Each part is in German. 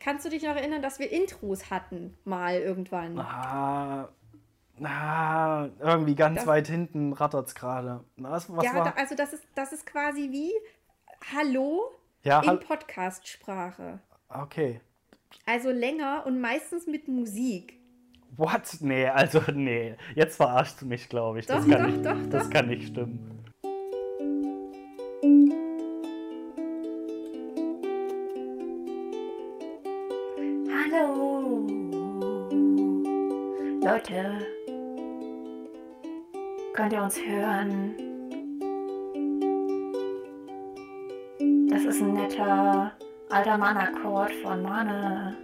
kannst du dich noch erinnern, dass wir Intros hatten, mal irgendwann? Ah, ah irgendwie ganz Das- weit hinten rattert es gerade. Was, was ja, war? also das ist, das ist quasi wie Hallo ja, in hall- Podcast-Sprache. okay. Also länger und meistens mit Musik. What? Nee, also nee. Jetzt verarscht du mich, glaube ich. Das Doch, kann doch, nicht, doch, Das doch. kann nicht stimmen. Leute. Könnt ihr uns hören? Das ist ein netter alter Mann-Akkord von Mane.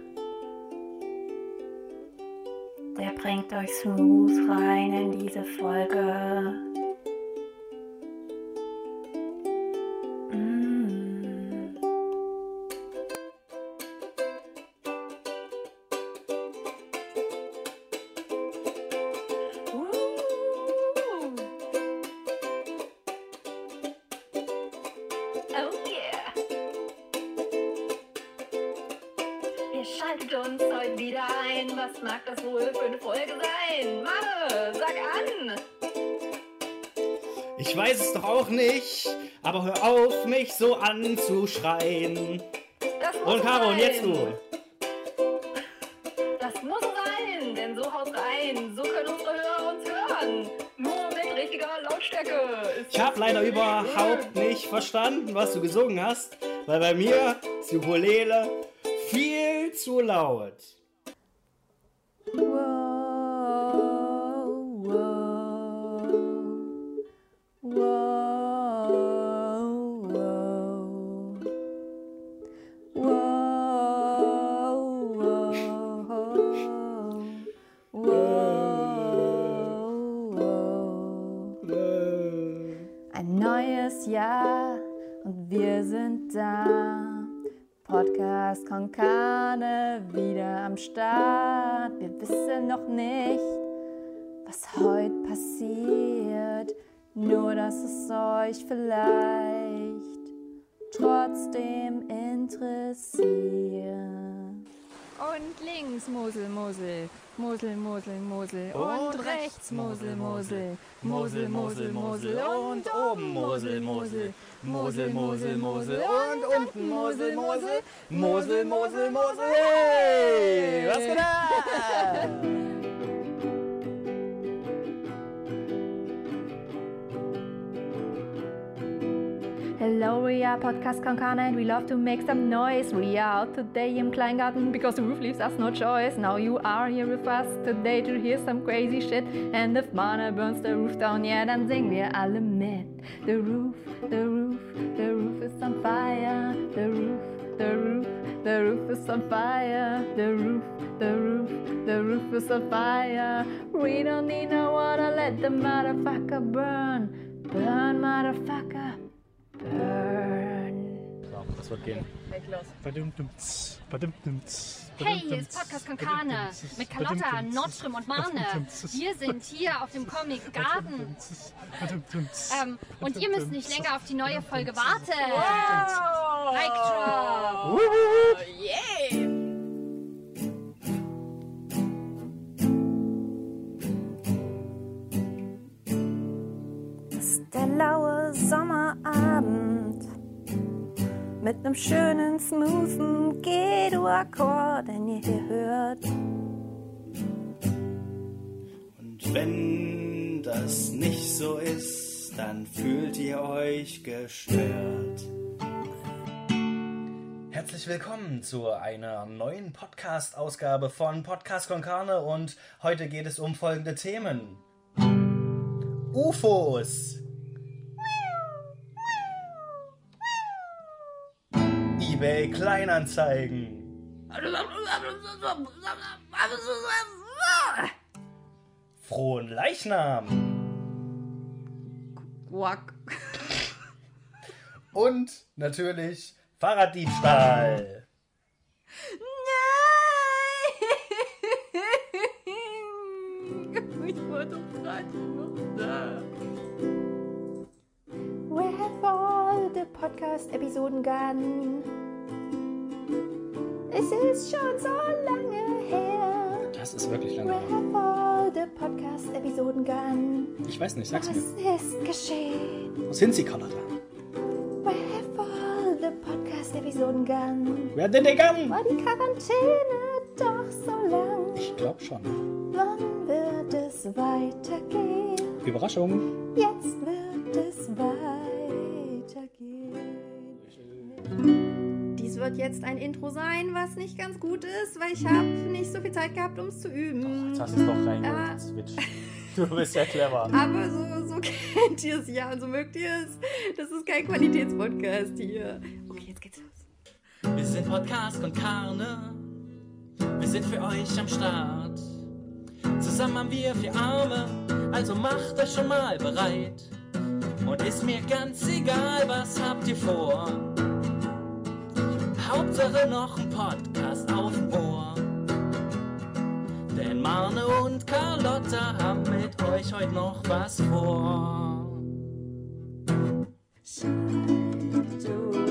Der bringt euch smooth rein in diese Folge. Schaltet uns heute wieder ein. Was mag das wohl für eine Folge sein? Manne, sag an! Ich weiß es doch auch nicht, aber hör auf, mich so anzuschreien. Das muss Und Caro, und jetzt du. Das muss sein, denn so haut rein. So können unsere Hörer uns hören. Nur mit richtiger Lautstärke. Ist Ich habe leider überhaupt nicht verstanden, was du gesungen hast, weil bei mir ist die Ukulele viel zu laut. Podcast Konkane wieder am Start. Wir wissen noch nicht, was heute passiert. Nur, dass es euch vielleicht trotzdem interessiert. Und links Mosel, Mosel, Mosel, Mosel, Mosel. Und, rechts Mosel, Mosel, Mosel, Mosel, Mosel. Und oben Mosel, Mosel, Mosel, Mosel, Mosel. Und unten Mosel, Mosel, Mosel, Mosel, Mosel, hey! Was geht ab? Hello, we are Podcast Konkane and we love to make some noise. We are out today im Kleingarten because the roof leaves us no choice. Now you are here with us today to hear some crazy shit. And if Mana burns the roof down, yeah, dann singen wir alle mit. The roof, the roof, the roof is on fire. The roof, the roof, the roof is on fire. The roof, the roof, the roof is on fire. We don't need no water, let the motherfucker burn. Burn, motherfucker. Burn. So, das wird gehen. Hey, hier ist Podcast Konkane mit Carlotta, Nordström und Marne. Wir sind hier auf dem Comic Garden. Ähm, und ihr müsst nicht länger auf die neue Folge warten. Mic drop. Mit nem schönen, smoothen G-Dur-Akkord, den ihr hier hört. Und wenn das nicht so ist, dann fühlt ihr euch gestört. Herzlich willkommen zu einer neuen Podcast-Ausgabe von Podcast Konkane und heute geht es um folgende Themen. UFOs. eBay Kleinanzeigen. Frohen Leichnam. Quack. Und natürlich Fahrraddiebstahl. Nein! Ich war doch gerade noch da. Where have all the podcast-Episoden gone? Es ist schon so lange her. Das ist wirklich lange her. the podcast-Episoden gone? Ich weiß nicht, sag's Was mir. ist geschehen? Wo sind sie, Carlotta? Where have all the podcast-Episoden gone? Wer denn der Gang? War die Quarantäne doch so lang? Ich glaub schon. Wann wird es weitergehen? Überraschung. Jetzt wird es weitergehen. Wird jetzt ein Intro sein, was nicht ganz gut ist, weil ich habe nicht so viel Zeit gehabt, um es zu üben. Jetzt hast du es doch reingeholt, Switch. Du bist ja clever. Aber so, so kennt ihr es ja und so mögt ihr es. Das ist kein Qualitätspodcast hier. Okay, jetzt geht's los. Wir sind Podcast und Karne. Wir sind für euch am Start. Zusammen haben wir vier Arme, also macht euch schon mal bereit. Und ist mir ganz egal, was habt ihr vor. Hauptsache noch ein Podcast auf dem Ohr. Denn Marne und Carlotta haben mit euch heute noch was vor. Schalt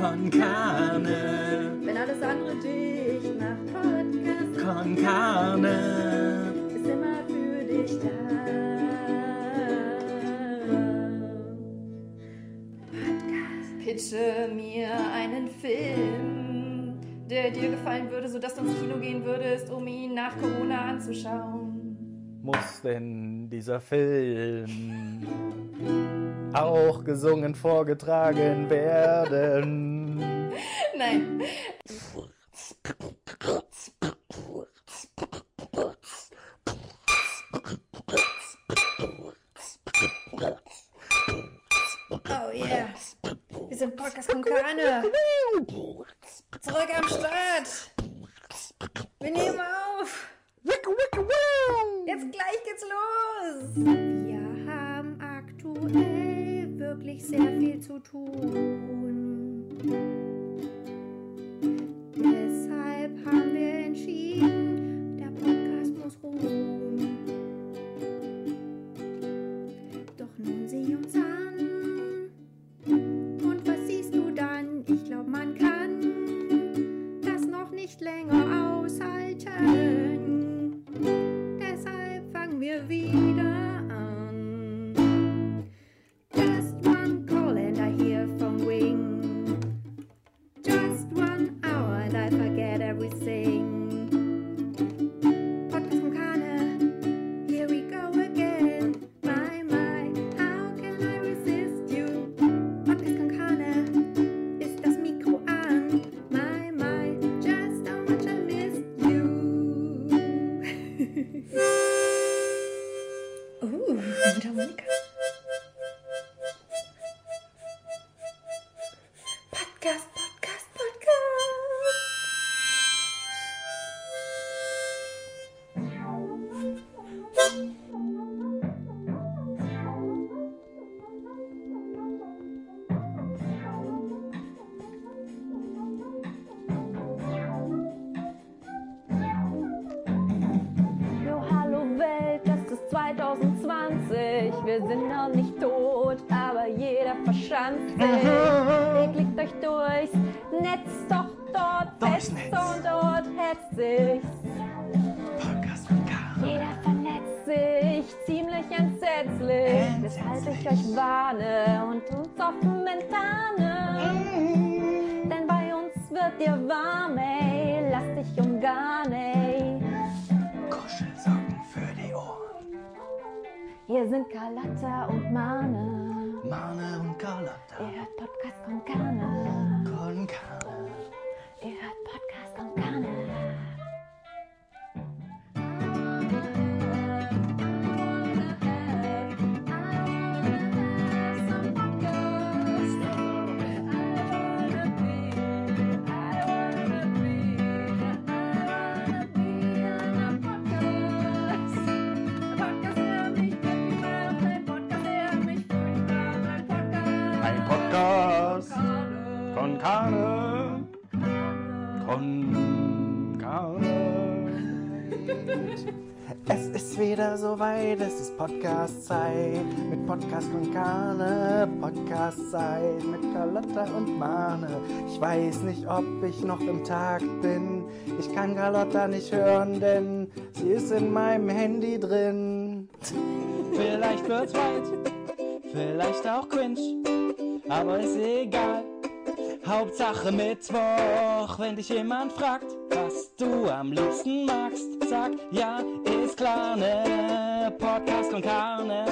Con Carne, Wenn alles andere dicht macht. Podcast Con Carne. ist immer für dich da. Pitche mir einen Film, der dir gefallen würde, sodass du ins Kino gehen würdest, um ihn nach Corona anzuschauen. Muss denn dieser Film auch gesungen vorgetragen werden? Nein. Oh yeah. Wir sind Podcast Konkane. Wir sind noch nicht tot, aber jeder verschanzt sich. Ihr klickt euch durchs Netz, doch dort fest und dort hetzt sich. Podcast. Jeder vernetzt sich ziemlich entsetzlich. Weshalb ich euch warne und uns auf Mentane. Denn bei uns wird dir warm, ey. Lass dich umgarnen, Hier sind Carlotta und Mane. Marne und Carlotta. Ihr hört Podcast con Carne. Con Carne. Ihr hört soweit, es ist Podcast-Zeit mit Podcast con Carne. Podcast-Zeit mit Carlotta und Mane. Ich weiß nicht, ob ich noch im Takt bin. Ich kann Carlotta nicht hören, denn sie ist in meinem Handy drin. Vielleicht wird's weit, vielleicht auch cringe, aber ist egal. Hauptsache Mittwoch, wenn dich jemand fragt, was du am liebsten magst, sag ja, ist klar, ne? Podcast Carne.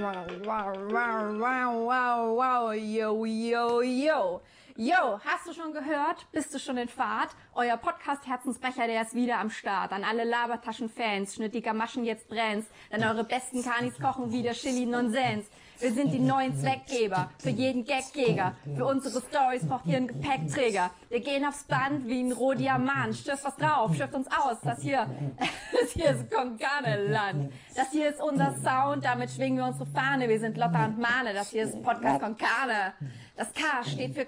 Wow, wow, wow, wow, wow, wow, yo, yo, yo. Yo, hast du schon gehört? Bist du schon in Fahrt? Euer Podcast Herzensbrecher, der ist wieder am Start. An alle Labertaschen-Fans, schnittiger Maschen jetzt brennt's. Denn eure besten Kanis kochen wieder Chili Nonsens. Wir sind die neuen Zweckgeber, für jeden Gagjäger. Für unsere Stories braucht ihr einen Gepäckträger. Wir gehen aufs Band wie ein Rohdiamant. Stößt was drauf, schifft uns aus. Das hier, das hier ist Konkane-Land. Das hier ist unser Sound, damit schwingen wir unsere Fahne. Wir sind Lotta und Mane, das hier ist Podcast Konkane. Das K steht für,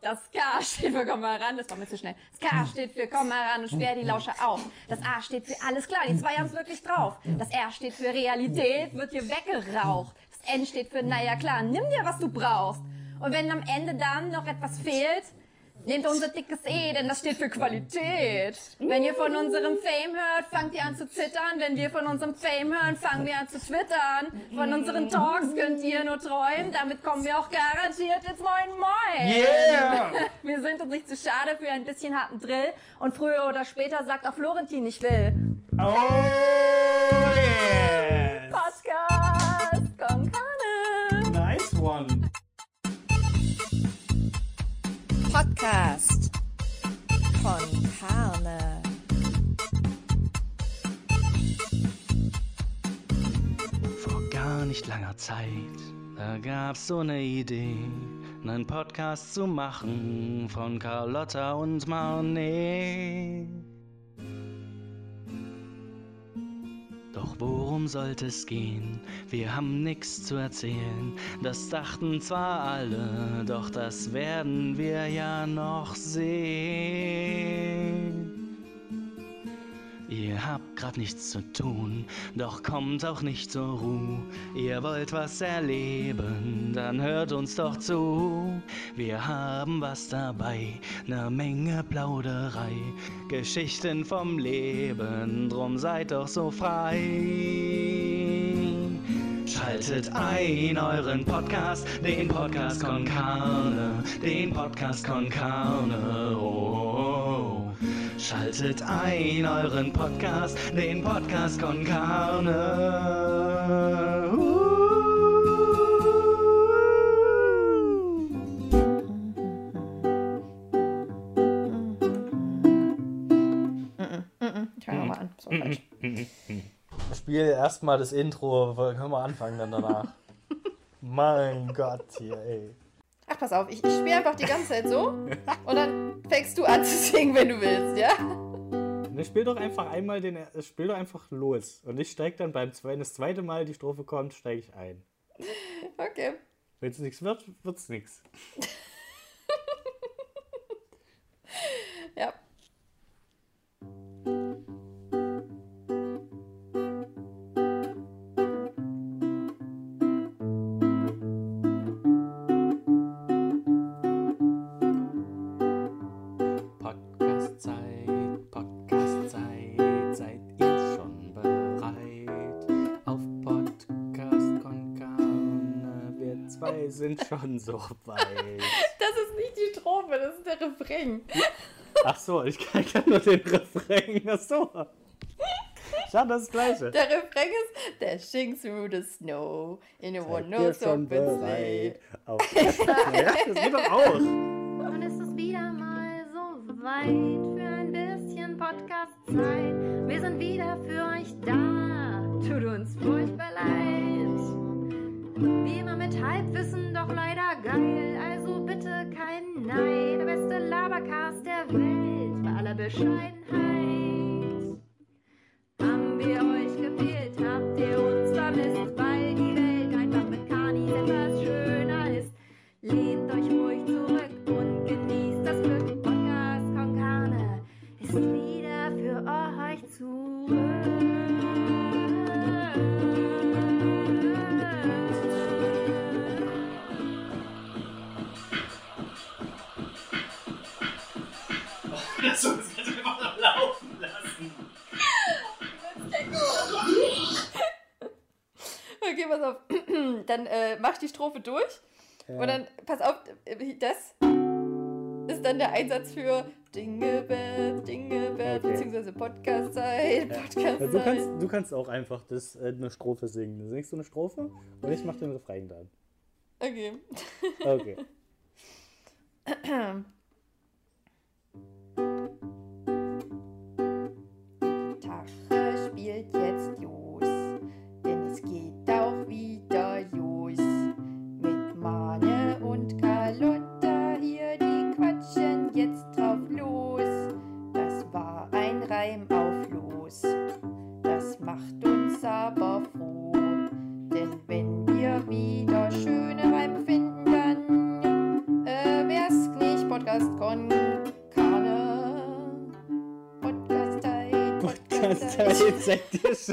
das K steht für komm mal ran, das war mir zu schnell. Das K steht für komm mal ran und sperr die Lauscher auf. Das A steht für alles klar, die zwei haben's wirklich drauf. Das R steht für Realität, wird hier weggeraucht. Das N steht für naja klar, nimm dir was du brauchst. Und wenn am Ende dann noch etwas fehlt, nehmt unser dickes E, denn das steht für Qualität. Wenn ihr von unserem Fame hört, fangt ihr an zu zittern. Wenn wir von unserem Fame hören, fangen wir an zu twittern. Von unseren Talks könnt ihr nur träumen. Damit kommen wir auch garantiert ins Moin Moin. Yeah! Wir sind uns nicht zu schade für ein bisschen harten Drill. Und früher oder später sagt auch Florentin, ich will. Oh Podcast von Karne. Vor gar nicht langer Zeit, da gab's so eine Idee, einen Podcast zu machen von Carlotta und Marne. Worum sollte es gehen? Wir haben nix zu erzählen. Das dachten zwar alle, doch das werden wir ja noch sehen. Ihr habt grad nichts zu tun, doch kommt auch nicht zur Ruhe. Ihr wollt was erleben, dann hört uns doch zu. Wir haben was dabei, ne Menge Plauderei, Geschichten vom Leben, drum seid doch so frei. Schaltet ein euren Podcast, den Podcast con Carne, den Podcast con Carne. Oh. Schaltet ein euren Podcast, den Podcast con Carne. Ich fange nochmal an. So falsch. Spiel erstmal das Intro, können wir anfangen dann danach. mein Gott hier, ey. Ach, pass auf, ich, ich spiele einfach die ganze Zeit so und dann fängst du an zu singen, wenn du willst, ja? Ne, spiel doch einfach einmal den, äh, spiel doch einfach los. Und ich steig dann beim zweiten, das zweite Mal die Strophe kommt, steige ich ein. Okay. Wenn es nichts wird, wird's nichts. Ja. Zwei sind schon so weit. Das ist nicht die Strophe, das ist der Refrain. Ach so, ich kann, kann nur den Refrain. Ach so. Schau, das ist das Gleiche. Der Refrain ist Dashing through the snow in a Seid one ihr no schon open sleigh. bereit? Auf ja, das geht doch auch. Und es ist wieder mal so weit für ein bisschen Podcast-Zeit. Wir sind wieder für euch da. Tut uns furchtbar leid. Wie immer mit Halbwissen, doch leider geil. Also bitte kein Neid. Der beste Labercast der Welt bei aller Bescheidenheit. Haben wir euch gefehlt, habt ihr uns Lass uns das einfach noch laufen lassen. Okay, pass auf. Dann äh, mach die Strophe durch. Und dann, pass auf, äh, das ist dann der Einsatz für Dinge Bell, Dinge Bell, Okay. beziehungsweise Podcast-Zeit, Ja, Podcast-Zeit. du, kannst, du kannst auch einfach das, äh, eine Strophe singen. Du singst du eine Strophe und ich mach den Refrain dann. Okay. Okay.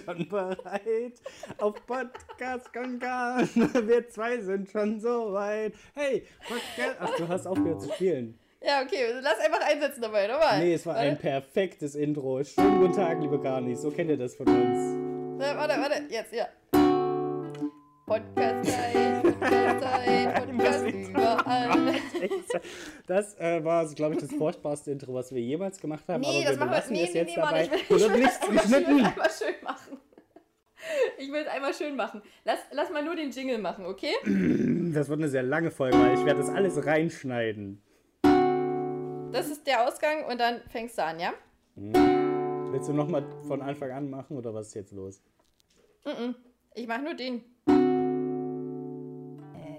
schon bereit? Auf Podcast Konkan. Wir zwei sind schon so weit. Hey, Podcast. Ach, du hast aufgehört zu spielen. Ja, okay, lass einfach einsetzen dabei, nochmal. Nee, es war ein Warte, perfektes Intro. Schönen guten Tag, liebe Garnis. So kennt ihr das von uns. warte, warte, warte, jetzt, ja. Podcast-Zeit, Podcast-Zeit, Podcast überall. Das äh, war, glaube ich, das furchtbarste Intro, was wir jemals gemacht haben. Nee, aber das wir machen wir, belassen nee, es nee, jetzt nee, Mann, dabei. ich will, ich nichts einmal schön, geschnitten. einmal schön machen. Ich will es einmal schön machen. Lass, lass mal nur den Jingle machen, okay? Das wird eine sehr lange Folge, weil ich werde das alles reinschneiden. Das ist der Ausgang und dann fängst du an, ja? Willst du nochmal von Anfang an machen oder was ist jetzt los? Ich mach nur den.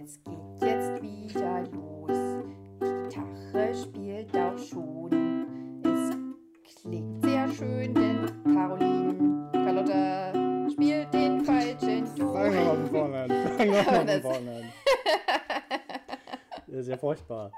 Es geht jetzt wieder los. Die Gitarre spielt auch schon. Es klingt sehr schön, denn Caroline, Carlotta spielt den falschen Ton. Fangen wir mal von vorne an. Mal von vorne an. Das ist ja furchtbar.